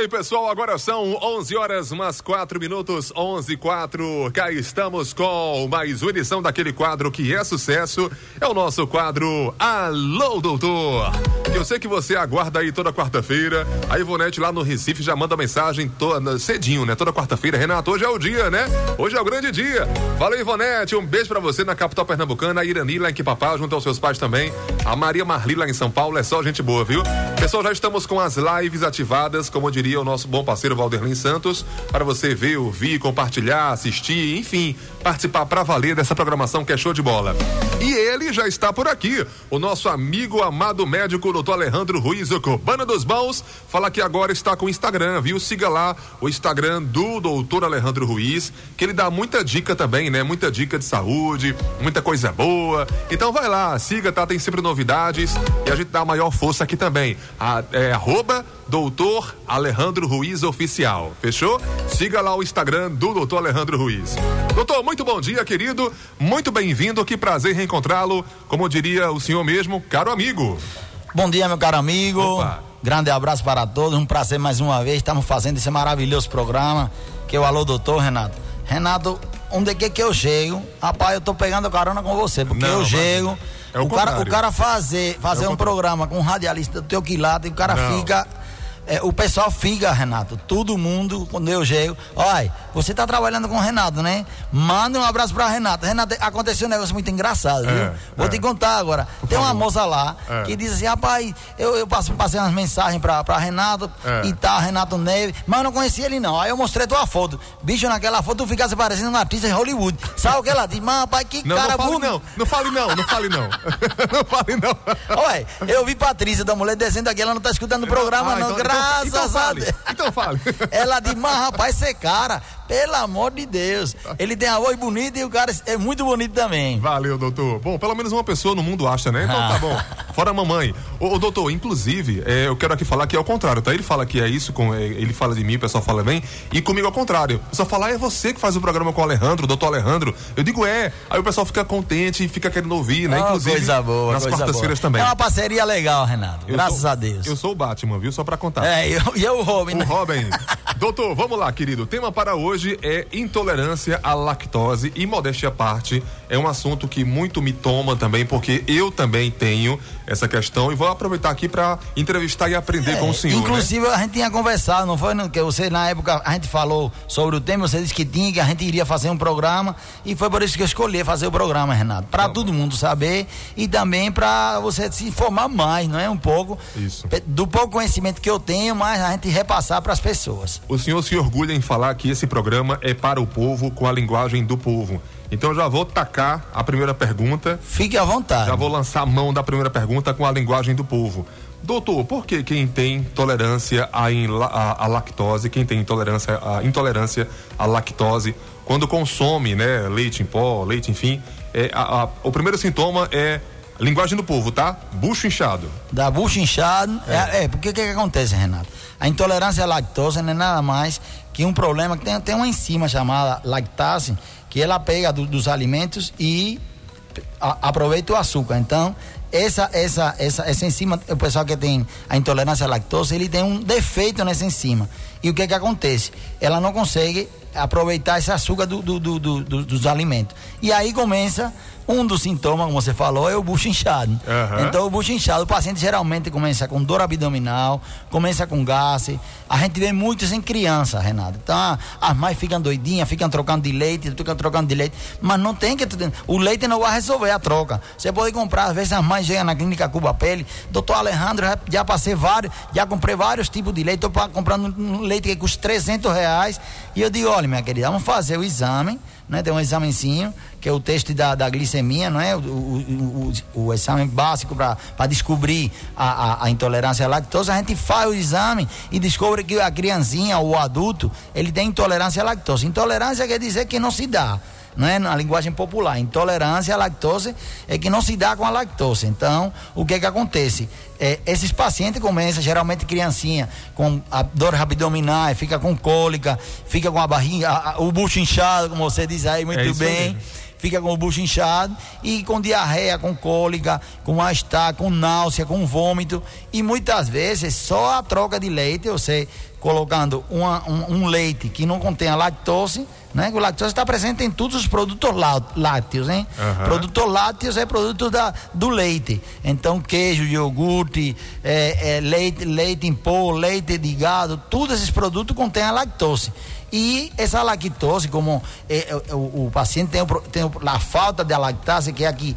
aí, pessoal, agora são 11 horas mais 4 minutos, 11 e 4. Cá estamos com mais uma edição daquele quadro que é sucesso. É o nosso quadro Alô, Doutor. Eu sei que você aguarda aí toda quarta-feira. A Ivonete lá no Recife já manda mensagem toda, cedinho, né? Toda quarta-feira. Renato, hoje é o dia, né? Hoje é o grande dia. Fala, Ivonete, um beijo pra você na capital pernambucana, a Irani lá em Quipapá, junto aos seus pais também. A Maria Marli lá em São Paulo, é só gente boa, viu? Pessoal, já estamos com as lives ativadas, como diria o nosso bom parceiro Valderlin Santos, para você ver, ouvir, compartilhar, assistir, enfim, participar para valer dessa programação que é show de bola. E ele já está por aqui, o nosso amigo amado médico doutor Alejandro Ruiz, o Cobana dos Bons, fala que agora está com o Instagram, viu? Siga lá o Instagram do doutor Alejandro Ruiz, que ele dá muita dica também, né? Muita dica de saúde, muita coisa boa. Então vai lá, siga, tá? Tem sempre novidades e a gente dá a maior força aqui também. A, é arroba doutor Alejandro Ruiz Oficial. Fechou? Siga lá o Instagram do doutor Alejandro Ruiz. Doutor, muito bom dia, querido. Muito bem-vindo. Que prazer reencontrá-lo. Como diria o senhor mesmo, caro amigo. Bom dia, meu caro amigo. Opa. Grande abraço para todos. Um prazer mais uma vez. Estamos fazendo esse maravilhoso programa. Que é o Alô Doutor, Renato. Renato, onde é que, que eu chego? Rapaz, eu tô pegando carona com você, porque Não, eu chego. É o, o, cara, o cara fazer, fazer é um programa com um radialista do teu quilate e o cara Não. fica é, o pessoal fica, Renato, todo mundo, quando eu chego, olha, você tá trabalhando com o Renato, né? Manda um abraço pra Renato. Renato, aconteceu um negócio muito engraçado, viu? É, Vou é. te contar agora. Por Tem favor. uma moça lá é. que diz assim, rapaz, eu, eu passo, passei umas mensagens pra, pra Renato é. e tá, Renato Neve, mas eu não conhecia ele não. Aí eu mostrei tua foto. Bicho, naquela foto tu ficasse parecendo um artista de Hollywood. Sabe o que ela diz? Mas, rapaz, que não, cara não fale, não, não fale não, não fale não. não fale não. Ué, eu vi Patrícia da mulher descendo aqui, ela não tá escutando o programa, ah, não. Então, Graças então, então a Deus. Então fale. Ela diz, mas rapaz, esse cara, pelo amor de Deus. Ele tem a voz bonita e o cara é muito bonito também. Valeu, doutor. Bom, pelo menos uma pessoa no mundo acha, né? Então tá bom. Fora a mamãe. Ô, ô doutor, inclusive, é, eu quero aqui falar que é o contrário, tá? Ele fala que é isso, com, é, ele fala de mim, o pessoal fala bem, e comigo é o contrário. O pessoal fala, ah, é você que faz o programa com o Alejandro, o doutor Alejandro. Eu digo, é. Aí o pessoal fica contente e fica querendo ouvir, né? Oh, inclusive, coisa boa, nas quartas-feiras também. É uma parceria legal, Renato. Eu Graças sou, a Deus. Eu sou o Batman, viu? Só pra contar. É, e eu, eu, o Robin. O Robin. doutor, vamos lá, querido. O tema para hoje é intolerância à lactose e modéstia à parte é um assunto que muito me toma também porque eu também tenho essa questão e vou aproveitar aqui para entrevistar e aprender é, com o senhor. Né? Inclusive né? a gente tinha conversado, não foi que você na época a gente falou sobre o tema, você disse que tinha que a gente iria fazer um programa e foi por isso que eu escolhi fazer o programa, Renato, para todo mundo saber e também para você se informar mais, não é um pouco isso. do pouco conhecimento que eu tenho, mas a gente repassar para as pessoas. O senhor se orgulha em falar que esse programa é para o povo com a linguagem do povo. Então já vou tacar a primeira pergunta. Fique à vontade. Já vou lançar a mão da primeira pergunta com a linguagem do povo. Doutor, por que quem tem tolerância à, à, à lactose, quem tem intolerância à, intolerância à lactose, quando consome né, leite em pó, leite, enfim, é, a, a, o primeiro sintoma é linguagem do povo, tá? Bucho inchado. Da bucho inchado, é, é, é porque o que, que acontece, Renato? A intolerância à lactose não é nada mais que um problema que tem, tem uma enzima chamada lactase, que ela pega do, dos alimentos e a, aproveita o açúcar. Então, essa, essa, essa, essa enzima, o pessoal que tem a intolerância à lactose, ele tem um defeito nessa enzima. E o que que acontece? Ela não consegue aproveitar esse açúcar do, do, do dos alimentos. E aí começa um dos sintomas, como você falou, é o bucho inchado. Uhum. Então, o bucho inchado, o paciente geralmente começa com dor abdominal, começa com gases. A gente vê muitos em criança, Renato. Então, as mães ficam doidinhas, ficam trocando de leite, ficam trocando de leite. Mas não tem que. O leite não vai resolver a troca. Você pode comprar, às vezes as mães chegam na clínica Cuba Pele, doutor Alejandro, já, já passei vários, já comprei vários tipos de leite, estou comprando um leite que custa 300 reais. E eu digo, olha, minha querida, vamos fazer o exame né? Tem um examenzinho, que é o teste da, da glicemia, não é? O, o, o, o exame básico para descobrir a, a, a, intolerância à lactose. A gente faz o exame e descobre que a criancinha ou o adulto, ele tem intolerância à lactose. Intolerância quer dizer que não se dá não é na linguagem popular. Intolerância à lactose é que não se dá com a lactose. Então, o que é que acontece? É, esses pacientes começam, geralmente criancinha, com dor abdominal, fica com cólica, fica com a barriga, a, a, o bucho inchado, como você diz aí muito é bem. Mesmo fica com o bucho inchado e com diarreia, com cólica, com mal-estar, com náusea, com vômito. E muitas vezes só a troca de leite, você colocando uma, um, um, leite que não contenha lactose, né? O lactose está presente em todos os produtos lácteos, hein? Uhum. Produtos lácteos é produto da, do leite. Então, queijo, iogurte, é, é, leite, leite em pó, leite de gado, todos esses produtos contêm a lactose. E essa lactose, como é, é o, o, paciente tem, tem a falta de lactase, que é aqui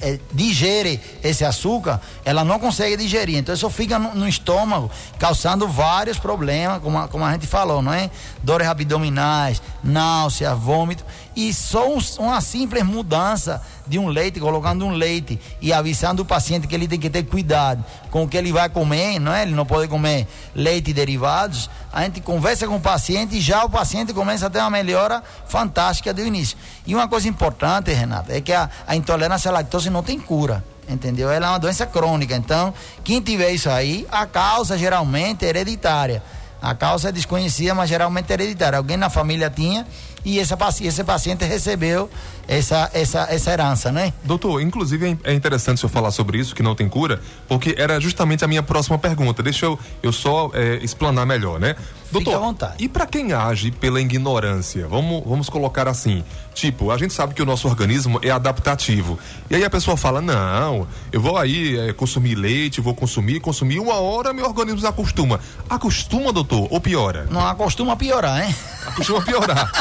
é, digere esse açúcar, ela não consegue digerir. Então isso fica no, no estômago, causando vários problemas, como a, como a gente falou, não é? Dores abdominais, náusea, vômito. E só um, uma simples mudança de um leite, colocando um leite e avisando o paciente que ele tem que ter cuidado com o que ele vai comer, não é? Ele não pode comer leite e derivados. A gente conversa com o paciente e já o paciente começa a ter uma melhora fantástica do início. E uma coisa importante, Renato, é que a, a intolerância à lactose não tem cura entendeu? Ela é uma doença crônica. Então, quem tiver isso aí, a causa geralmente é hereditária. A causa é desconhecida, mas geralmente é hereditária. Alguém na família tinha e esse, esse paciente recebeu essa, essa, essa herança, né? Doutor, inclusive é, é interessante o senhor falar sobre isso, que não tem cura, porque era justamente a minha próxima pergunta. Deixa eu, eu só é, explanar melhor, né? Doutor, Fique à vontade. e para quem age pela ignorância, vamos, vamos colocar assim, tipo, a gente sabe que o nosso organismo é adaptativo. E aí a pessoa fala, não, eu vou aí é, consumir leite, vou consumir, consumir, uma hora meu organismo se acostuma. Acostuma, doutor, ou piora? Não, acostuma piorar, hein? Acostuma piorar.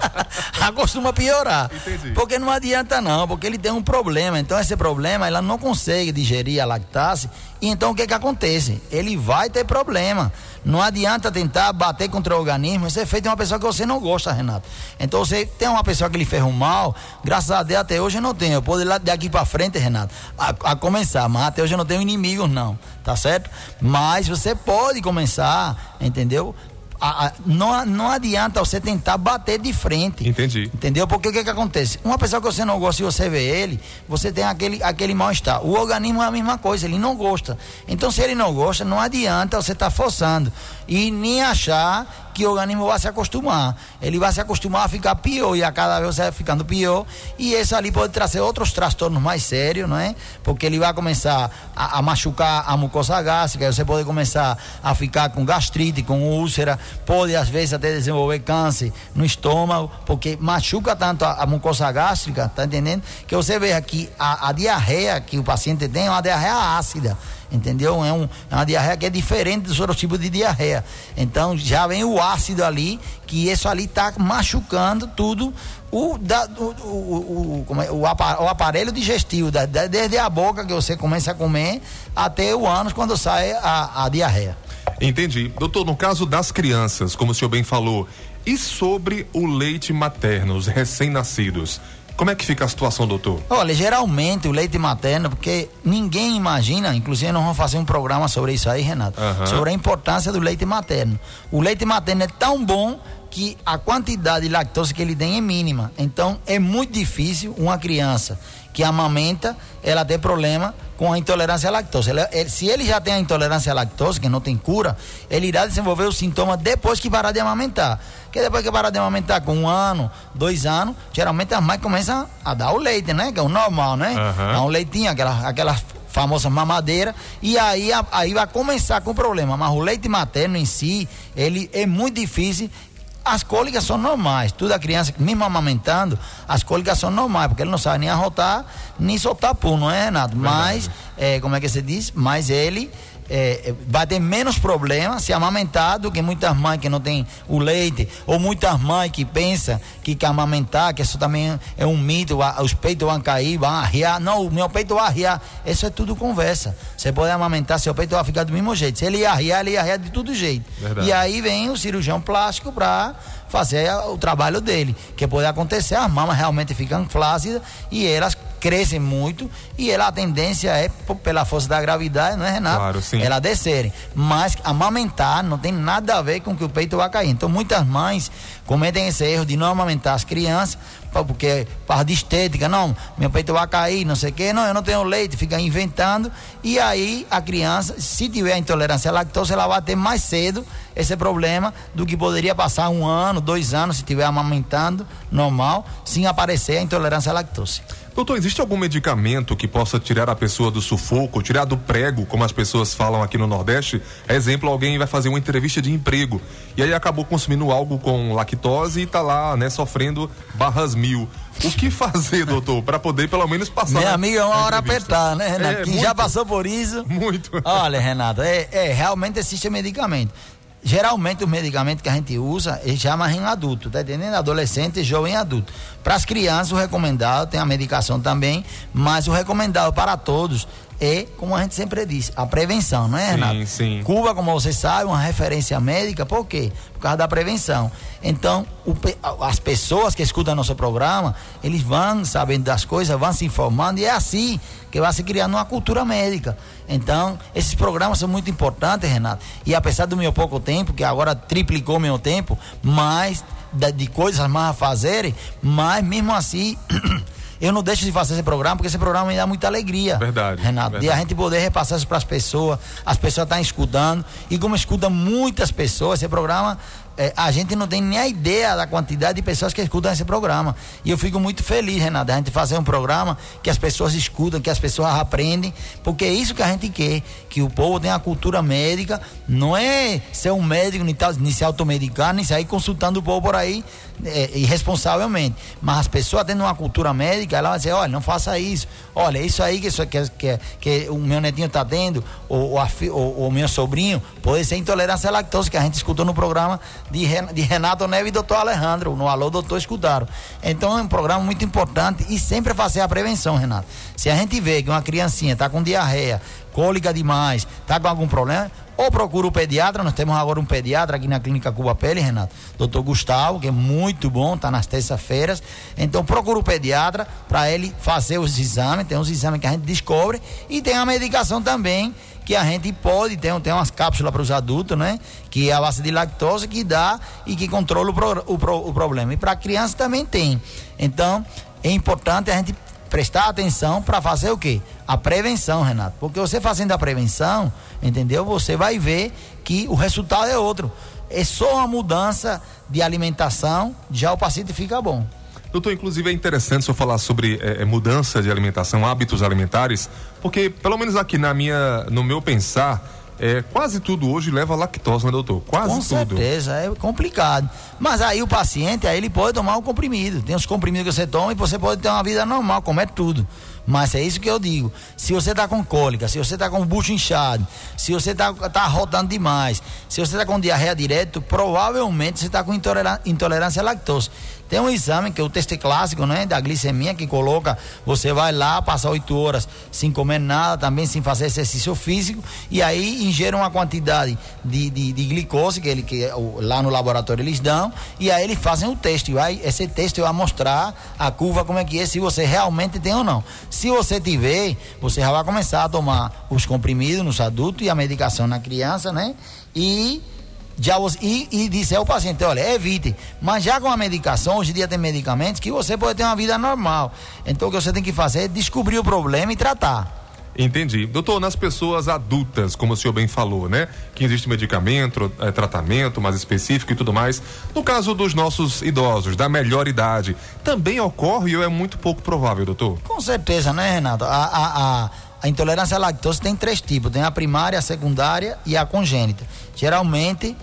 acostuma piorar. Entendi. Porque não adianta não, porque ele tem um problema. Então esse problema, ela não consegue digerir a lactase. E então o que que acontece? Ele vai ter problema. Não adianta tentar bater contra o organismo. Isso é feito de uma pessoa que você não gosta, Renato. Então você tem uma pessoa que lhe fez um mal. Graças a Deus até hoje eu não tenho. Eu posso ir lá daqui para frente, Renato, a, a começar. Mas até hoje eu não tenho inimigos, não. Tá certo? Mas você pode começar, entendeu? A, a, não, não adianta você tentar bater de frente. Entendi. Entendeu? Porque o que, que acontece? Uma pessoa que você não gosta e você vê ele, você tem aquele, aquele mal-estar. O organismo é a mesma coisa, ele não gosta. Então, se ele não gosta, não adianta você estar tá forçando. E nem achar que o organismo vai se acostumar. Ele vai se acostumar a ficar pior e a cada vez vai ficando pior. E isso ali pode trazer outros transtornos mais sérios, não é? Porque ele vai começar a, a machucar a mucosa gástrica, você pode começar a ficar com gastrite, com úlcera, pode às vezes até desenvolver câncer no estômago, porque machuca tanto a, a mucosa gástrica, tá entendendo? Que você vê aqui a, a diarreia que o paciente tem é uma diarreia ácida entendeu? É, um, é uma diarreia que é diferente dos outros tipos de diarreia. Então já vem o ácido ali, que isso ali está machucando tudo o, da, o, o, o, é, o, aparelho digestivo, da, desde a boca que você começa a comer até o ânus quando sai a, a diarreia. Entendi. Doutor, no caso das crianças, como o senhor bem falou, e sobre o leite materno, os recém-nascidos? Como é que fica a situação, doutor? Olha, geralmente o leite materno, porque ninguém imagina, inclusive nós vamos fazer um programa sobre isso aí, Renato, uhum. sobre a importância do leite materno. O leite materno é tão bom que a quantidade de lactose que ele tem é mínima. Então é muito difícil uma criança que amamenta, ela ter problema com a intolerância à lactose. Ele, ele, se ele já tem a intolerância à lactose, que não tem cura, ele irá desenvolver os sintomas depois que parar de amamentar. Que depois que parar de amamentar com um ano, dois anos, geralmente as mães começam a dar o leite, né? Que é o normal, né? Uhum. Dá um leitinho, aquela, aquela famosa mamadeira, e aí, aí vai começar com o problema. Mas o leite materno em si, ele é muito difícil as cólicas são normais. Toda a criança, mesmo amamentando, as cólicas são normais, porque ele não sabe nem arrotar, nem soltar pum, não é, Renato? Mas, é, como é que se diz? Mas ele é, é, vai ter menos problemas se amamentar do que muitas mães que não têm o leite, ou muitas mães que pensam que, que amamentar, que isso também é um mito, os peitos vão cair, vão arriar. Não, o meu peito vai arriar. Isso é tudo conversa. Você pode amamentar, seu peito vai ficar do mesmo jeito. Se ele ia arriar, ele ia arriar de todo jeito. Verdade. E aí vem o cirurgião plástico para fazer o trabalho dele. Que pode acontecer, as mamas realmente ficam flácidas e elas crescem muito e ela, a tendência é, pela força da gravidade, não é, Renato? Claro, sim. Ela descerem. Mas amamentar não tem nada a ver com que o peito vai cair. Então, muitas mães cometem esse erro de não amamentar as crianças, porque parte de estética, não, meu peito vai cair, não sei o quê, não, eu não tenho leite, fica inventando. E aí a criança, se tiver intolerância à lactose, ela vai ter mais cedo esse problema do que poderia passar um ano, dois anos, se estiver amamentando normal, sem aparecer a intolerância à lactose. Doutor, existe algum medicamento que possa tirar a pessoa do sufoco, tirar do prego, como as pessoas falam aqui no Nordeste? Exemplo, alguém vai fazer uma entrevista de emprego e aí acabou consumindo algo com lactose e está lá, né, sofrendo barras mil. O que fazer, doutor, para poder pelo menos passar? Meu amigo, é uma hora apertar, né, Renato? É, Quem muito, já passou por isso. Muito. Olha, Renato, é, é realmente existe medicamento geralmente os medicamentos que a gente usa, eles já mais em adulto, tá entendendo? Adolescente, jovem e adulto. Para as crianças, o recomendado, tem a medicação também, mas o recomendado para todos é, como a gente sempre disse, a prevenção, não é, Renato? Sim, sim. Cuba, como você sabe, uma referência médica, por quê? Por causa da prevenção. Então, o, as pessoas que escutam nosso programa, eles vão sabendo das coisas, vão se informando, e é assim que vai se criando uma cultura médica. Então, esses programas são muito importantes, Renato. E apesar do meu pouco tempo, que agora triplicou meu tempo, mais de, de coisas mais a fazerem, mas mesmo assim. eu não deixo de fazer esse programa, porque esse programa me dá muita alegria. Verdade. Renato. Verdade. E a gente poder repassar isso para as pessoas, as pessoas estão escutando. E como escuta muitas pessoas, esse programa é, a gente não tem nem a ideia da quantidade de pessoas que escutam esse programa. E eu fico muito feliz, Renato, a gente fazer um programa que as pessoas escutam, que as pessoas aprendem, porque é isso que a gente quer, que o povo tenha a cultura médica, não é ser um médico, nem, nem se automedicar, nem sair consultando o povo por aí é, irresponsavelmente. Mas as pessoas tendo uma cultura médica, ela vai dizer, olha, não faça isso, olha, isso aí que, que, que, que o meu netinho está tendo, ou, o meu sobrinho, pode ser intolerância à lactose, que a gente escutou no programa de, Renato Neves e doutor Alejandro. No Alô Doutor escutaram. Então é um programa muito importante e sempre fazer a prevenção, Renato. Se a gente vê que uma criancinha está com diarreia, cólica demais, está com algum problema, ou procura o pediatra, nós temos agora um pediatra aqui na clínica Cuba Pele, Renato, doutor Gustavo, que é muito bom, está nas terças-feiras. Então procura o pediatra para ele fazer os exames, tem uns exames que a gente descobre e tem a medicação também que a gente pode, tem, tem umas cápsulas para os adultos, né? Que é a base de lactose que dá e que controla o, pro, o, pro, o problema. E para criança também tem. Então, é importante a gente prestar atenção para fazer o quê? A prevenção, Renato. Porque você fazendo a prevenção, entendeu? Você vai ver que o resultado é outro. É só uma mudança de alimentação, já o paciente fica bom. Doutor, inclusive é interessante se eu falar sobre é, mudança de alimentação, hábitos alimentares, porque pelo menos aqui na minha, no meu pensar, é, quase tudo hoje leva lactose, né, doutor? Quase Com tudo. Com certeza, é complicado. Mas aí o paciente, aí ele pode tomar o comprimido. Tem os comprimidos que você toma e você pode ter uma vida normal, comer tudo. Mas é isso que eu digo. Se você está com cólica, se você está com o bucho inchado, se você está tá rodando demais, se você está com diarreia direto, provavelmente você está com intolerância à lactose. Tem um exame que é o teste clássico, né, da glicemia que coloca, você vai lá, passa oito horas sem comer nada, também sem fazer exercício físico, e aí ingere uma quantidade de, de, de glicose que, ele, que lá no laboratório eles dão, e aí eles fazem o teste. Vai, esse teste vai mostrar a curva como é que é, se você realmente tem ou não. Se você tiver, você já vai começar a tomar os comprimidos nos adultos e a medicação na criança, né? E já e, e disse ao paciente, olha, evite. Mas já com a medicação, hoje em dia tem medicamentos que você pode ter uma vida normal. Então o que você tem que fazer é descobrir o problema e tratar. Entendi. Doutor, nas pessoas adultas, como o senhor bem falou, né? Que existe medicamento, é, tratamento mais específico e tudo mais. No caso dos nossos idosos, da melhor idade, também ocorre ou é muito pouco provável, doutor? Com certeza, né, Renato? A, a, a, a intolerância à lactose tem três tipos: tem a primária, a secundária e a congênita. Geralmente,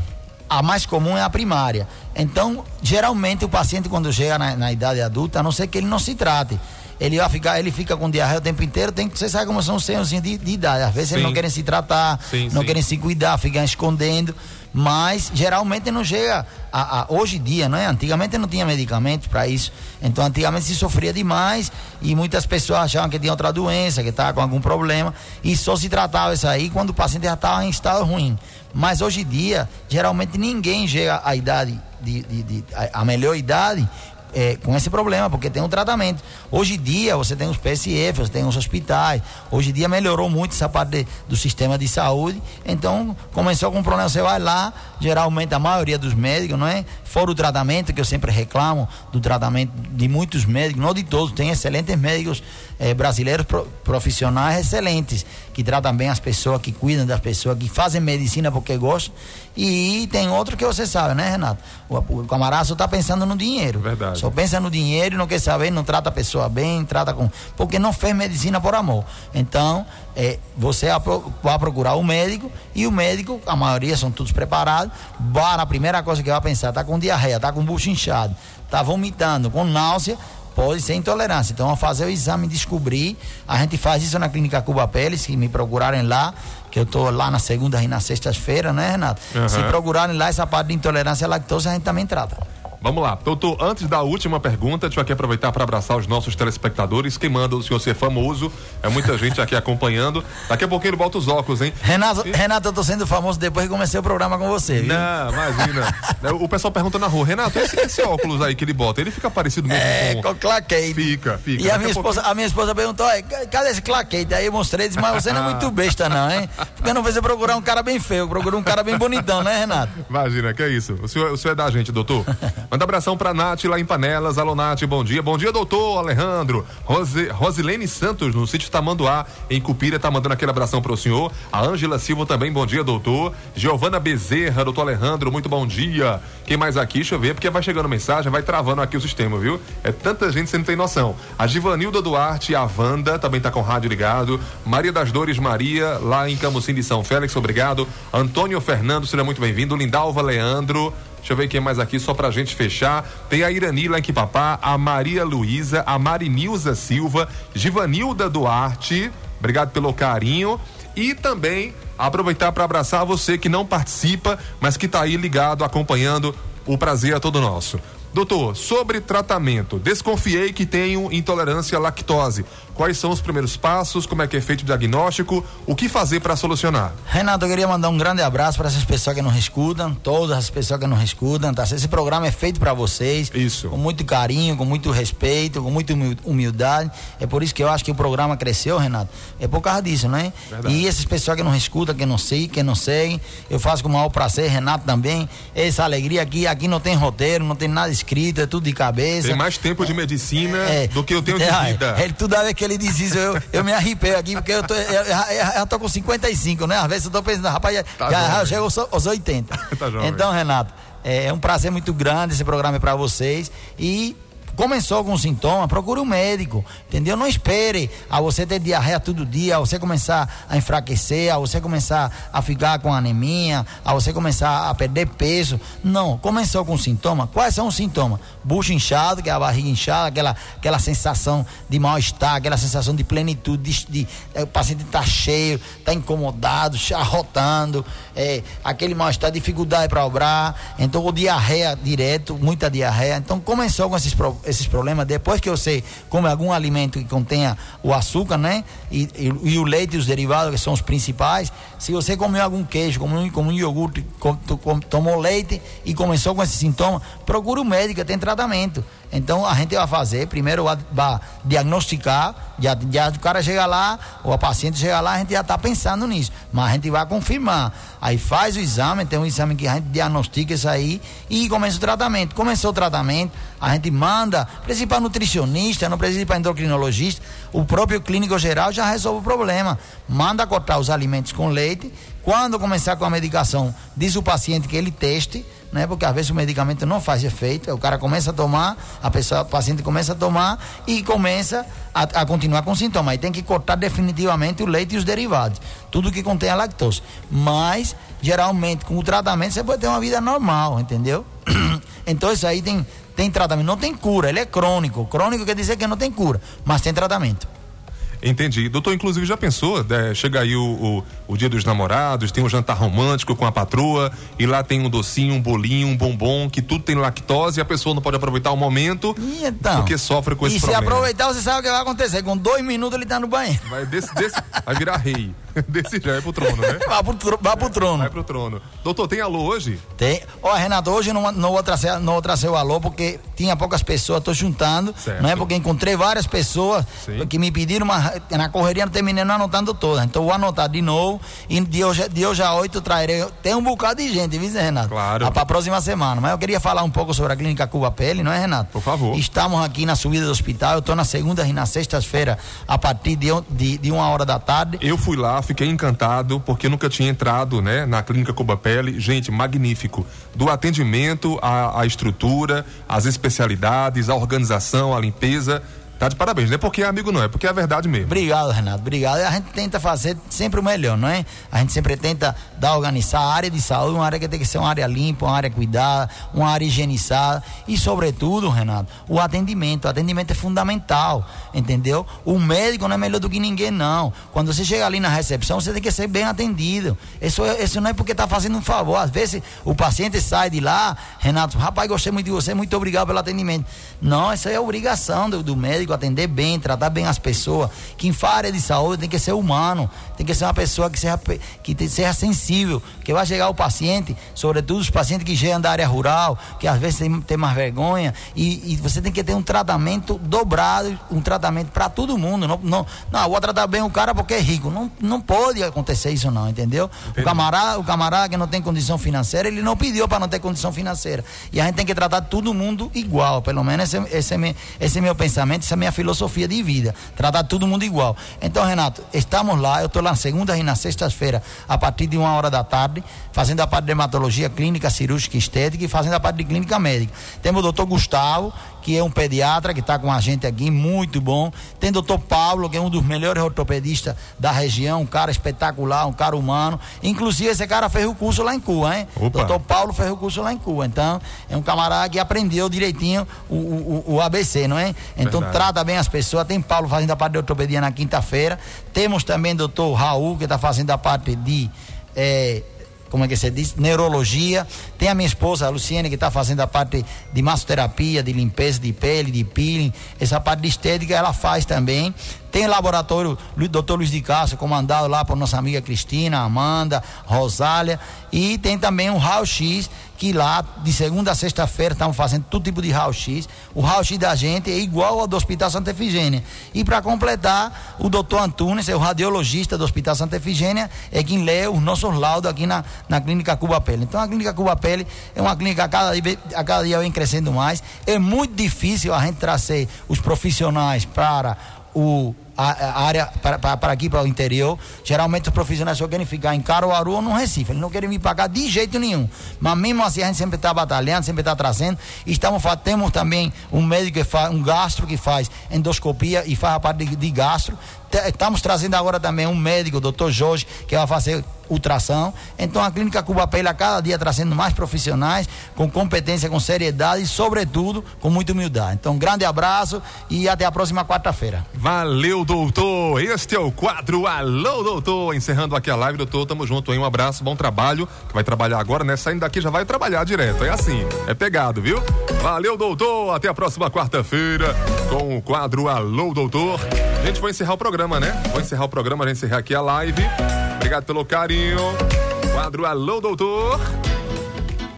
a mais comum é a primária. Então, geralmente o paciente quando chega na, na, idade adulta, a não ser que ele não se trate, ele vai ficar, ele fica com diarreia o tempo inteiro, tem que você sabe como são os senhorzinhos de, de idade. Às vezes sim. eles não querem se tratar, sim, não sim. querem se cuidar, ficam escondendo. Mas geralmente não chega a, a, hoje em dia, não é? Antigamente não tinha medicamento para isso. Então antigamente se sofria demais e muitas pessoas achavam que tinha outra doença, que estava com algum problema e só se tratava isso aí quando o paciente já estava em estado ruim. Mas hoje em dia, geralmente ninguém chega à idade de, de, de a melhor idade é, com esse problema, porque tem um tratamento. Hoje em dia você tem os PSF, você tem os hospitais. Hoje em dia melhorou muito essa parte de, do sistema de saúde. Então, começou com um problema, você vai lá, geralmente a maioria dos médicos, não é? Fora o tratamento, que eu sempre reclamo do tratamento de muitos médicos, não de todos, tem excelentes médicos eh, brasileiros pro, profissionais excelentes, que tratam bem as pessoas, que cuidam das pessoas, que fazem medicina porque gostam. E tem outro que você sabe, né, Renato? O, o camarada só está pensando no dinheiro. Verdade. Só pensa no dinheiro não quer saber, não trata a pessoa bem, trata com. Porque não fez medicina por amor. Então, é, você vai procurar o médico e o médico, a maioria são todos preparados, vai, a primeira coisa que vai pensar, tá com diarreia, tá com bucho inchado, tá vomitando, com náusea, pode ser intolerância. Então, ao fazer o exame descobrir, a gente faz isso na clínica Cuba Peles, se me procurarem lá, que eu estou lá na segunda e na sexta-feira, né, Renato? Uhum. Se procurarem lá essa parte de intolerância à lactose, a gente também trata. Vamos lá, doutor, antes da última pergunta, deixa eu aqui aproveitar para abraçar os nossos telespectadores. Quem manda o senhor ser famoso, é muita gente aqui acompanhando. Daqui a pouquinho ele bota os óculos, hein? Renato, e... Renato, eu tô sendo famoso depois que comecei o programa com você, viu? Não, imagina. o pessoal pergunta na rua, Renato, esse, esse, óculos aí que ele bota, ele fica parecido mesmo é, com... com claquete. Fica, fica. E a minha, esposa, pouquinho... a minha esposa perguntou, cadê esse claquete? Aí eu mostrei, disse, mas você não é muito besta não, hein? Porque não fez eu procurar um cara bem feio, procurou um cara bem bonitão, né, Renato? Imagina, que é isso. O senhor, o senhor é da gente, doutor. Manda abração pra Nath lá em Panelas. Alô, Nath, bom dia. Bom dia, doutor Alejandro. Rose, Rosilene Santos, no sítio Tamanduá, em Cupira, tá mandando aquele abração pro senhor. A Ângela Silva também, bom dia, doutor. Giovana Bezerra, doutor Alejandro, muito bom dia. Quem mais aqui? Deixa eu ver, porque vai chegando mensagem, vai travando aqui o sistema, viu? É tanta gente, você não tem noção. A Givanilda Duarte, a Wanda, também tá com o rádio ligado. Maria das Dores Maria, lá em Camusim de São Félix, obrigado. Antônio Fernando, seja muito bem-vindo. Lindalva Leandro. Deixa eu ver quem mais aqui, só pra gente fechar. Tem a Irani lá a Maria Luísa, a Marinilza Silva, Givanilda Duarte. Obrigado pelo carinho. E também aproveitar para abraçar você que não participa, mas que está aí ligado, acompanhando. O prazer é todo nosso. Doutor, sobre tratamento, desconfiei que tenho intolerância à lactose. Quais são os primeiros passos? Como é que é feito o diagnóstico? O que fazer para solucionar? Renato, eu queria mandar um grande abraço para essas pessoas que nos escutam, todas as pessoas que nos escutam. Tá? Esse programa é feito para vocês. Isso. Com muito carinho, com muito respeito, com muita humildade. É por isso que eu acho que o programa cresceu, Renato. É por causa disso, né? Verdade. E essas pessoas que nos escutam, que não sei, que não seguem, eu faço com o maior prazer, Renato também. Essa alegria aqui, aqui não tem roteiro, não tem nada escrito, é tudo de cabeça. Tem mais tempo de medicina é, do que eu tenho de é, vida. É, tudo a que ele diz isso, eu, eu me arrepei aqui, porque eu, tô, eu, eu, eu tô com 55, né? Às vezes eu tô pensando, rapaz, tá já, já chegou aos 80. tá então, Renato, é, é um prazer muito grande esse programa é para vocês e começou com sintoma, procure um médico, entendeu? Não espere a você ter diarreia todo dia, a você começar a enfraquecer, a você começar a ficar com anemia, a você começar a perder peso. Não, começou com sintoma. Quais são os sintomas? Bucho inchado, que é a barriga inchada, aquela, aquela sensação de mal-estar, aquela sensação de plenitude, de, de, é, o paciente está cheio, está incomodado, charrotando, é, aquele mal-estar, dificuldade para obrar, então diarreia direto, muita diarreia. Então começou com esses esses problemas depois que você come algum alimento que contenha o açúcar, né? E, e, e o leite e os derivados, que são os principais. Se você comeu algum queijo, como como um iogurte, com, com, tomou leite e começou com esse sintoma, procure o um médico, tem tratamento. Então a gente vai fazer, primeiro vai diagnosticar, já, já o cara chega lá, ou a paciente chega lá, a gente já está pensando nisso. Mas a gente vai confirmar. Aí faz o exame, tem um exame que a gente diagnostica isso aí e começa o tratamento. Começou o tratamento, a gente manda, precisa para nutricionista, não precisa para endocrinologista. O próprio clínico geral já resolve o problema. Manda cortar os alimentos com leite. Quando começar com a medicação, diz o paciente que ele teste né? Porque às vezes o medicamento não faz efeito, o cara começa a tomar, a pessoa, o paciente começa a tomar e começa a, a continuar com sintomas. Aí tem que cortar definitivamente o leite e os derivados, tudo que contém a lactose. Mas geralmente com o tratamento você pode ter uma vida normal, entendeu? então isso aí tem tem tratamento, não tem cura, ele é crônico. Crônico quer dizer que não tem cura, mas tem tratamento. Entendi. Doutor, inclusive, já pensou? É, chega aí o, o, o, dia dos namorados, tem um jantar romântico com a patroa, e lá tem um docinho, um bolinho, um bombom, que tudo tem lactose e a pessoa não pode aproveitar o momento então, porque sofre com esse problema. E se aproveitar, você sabe o que vai acontecer. Com dois minutos ele tá no banheiro. Vai, desse, desse, vai virar rei. Desse já é pro trono, né? Vai pro, vai pro trono. Vai pro trono. Doutor, tem alô hoje? Tem. Ó, Renato, hoje não, não, vou trazer, não vou trazer o alô porque tinha poucas pessoas, tô juntando. Certo. Não é porque encontrei várias pessoas Sim. que me pediram, mas na correria não terminei não anotando todas. Então vou anotar de novo e de hoje, de hoje a oito trarei. Tem um bocado de gente, viu, Renato? Claro. Para a próxima semana. Mas eu queria falar um pouco sobre a clínica Cuba Pele, não é, Renato? Por favor. Estamos aqui na subida do hospital. Eu tô na segunda e na sexta-feira, a partir de, de, de uma hora da tarde. Eu fui lá, fiquei encantado, porque nunca tinha entrado, né, na clínica Cuba Pele. Gente, magnífico. Do atendimento, à, à estrutura, às especialidades, à organização, à limpeza Tá de parabéns, não é porque é amigo, não, é porque é a verdade mesmo. Obrigado, Renato, obrigado. A gente tenta fazer sempre o melhor, não é? A gente sempre tenta dar, organizar a área de saúde, uma área que tem que ser uma área limpa, uma área cuidada, uma área higienizada e, sobretudo, Renato, o atendimento. O atendimento é fundamental, entendeu? O médico não é melhor do que ninguém, não. Quando você chega ali na recepção, você tem que ser bem atendido. Isso, isso não é porque está fazendo um favor. Às vezes o paciente sai de lá, Renato, rapaz, gostei muito de você, muito obrigado pelo atendimento. Não, isso é obrigação do, do médico atender bem, tratar bem as pessoas. Quem faz área de saúde tem que ser humano, tem que ser uma pessoa que seja, que seja sensível, que vai chegar o paciente, sobretudo os pacientes que chegam da área rural, que às vezes tem, tem mais vergonha, e, e você tem que ter um tratamento dobrado, um tratamento para todo mundo. Não, não, não, vou tratar bem o cara porque é rico. Não, não pode acontecer isso, não, entendeu? O camarada, o camarada que não tem condição financeira, ele não pediu para não ter condição financeira. E a gente tem que tratar todo mundo igual, pelo menos esse, esse, é, esse é meu pensamento, essa é minha filosofia de vida. Tratar todo mundo igual. Então, Renato, estamos lá, eu estou lá na segunda e na sexta-feira, a partir de uma hora da tarde, fazendo a parte de dermatologia clínica, cirúrgica estética e fazendo a parte de clínica médica. Temos o doutor Gustavo, que é um pediatra que está com a gente aqui, muito bom. Tem o doutor Paulo, que é um dos melhores ortopedistas da região, um cara espetacular, um cara humano. Inclusive, esse cara fez o curso lá em Cuba, hein? Opa. Doutor Paulo fez o curso lá em Cuba. Então, é um camarada que aprendeu direitinho o, o, o ABC, não é? Então, Verdade. trata bem as pessoas. Tem Paulo fazendo a parte de ortopedia na quinta-feira. Temos também o doutor Raul, que está fazendo a parte de. É, como é que você diz, neurologia. Tem a minha esposa, a Luciene, que está fazendo a parte de massoterapia, de limpeza de pele, de peeling. Essa parte de estética ela faz também. Tem laboratório Dr. Luiz de Castro, comandado lá por nossa amiga Cristina, Amanda, Rosália. E tem também um raio-x, que lá, de segunda a sexta-feira, estamos fazendo todo tipo de raio-x. O raio-x da gente é igual ao do Hospital Santa Efigênia. E para completar, o doutor Antunes, é o radiologista do Hospital Santa Efigênia, é quem lê os nossos laudos aqui na, na Clínica Cuba Pele. Então a Clínica Cuba Pele é uma clínica a cada, dia, a cada dia vem crescendo mais. É muito difícil a gente trazer os profissionais para o a, a área para, aqui, para o interior. Geralmente os profissionais só querem ficar em Caruaru ou no Recife. Eles não querem me pagar de jeito nenhum. Mas mesmo assim a gente sempre está batalhando, sempre está trazendo. Estamos, temos também um médico que faz, um gastro que faz endoscopia e faz a parte de, de gastro. Estamos trazendo agora também um médico, o doutor Jorge, que vai fazer ultrassom. Então a clínica Cuba Pele a cada dia trazendo mais profissionais com competência, com seriedade e, sobretudo, com muita humildade. Então, um grande abraço e até a próxima quarta-feira. Valeu, doutor. Este é o quadro Alô, doutor. Encerrando aqui a live, doutor. Tamo junto aí. Um abraço, bom trabalho. Vai trabalhar agora, né? Saindo daqui já vai trabalhar direto. É assim, é pegado, viu? Valeu, doutor. Até a próxima quarta-feira com o quadro Alô, doutor. A gente vai encerrar o programa, né? Vou encerrar o programa, gente encerrar aqui a live. Obrigado pelo carinho. Quadro Alô, doutor.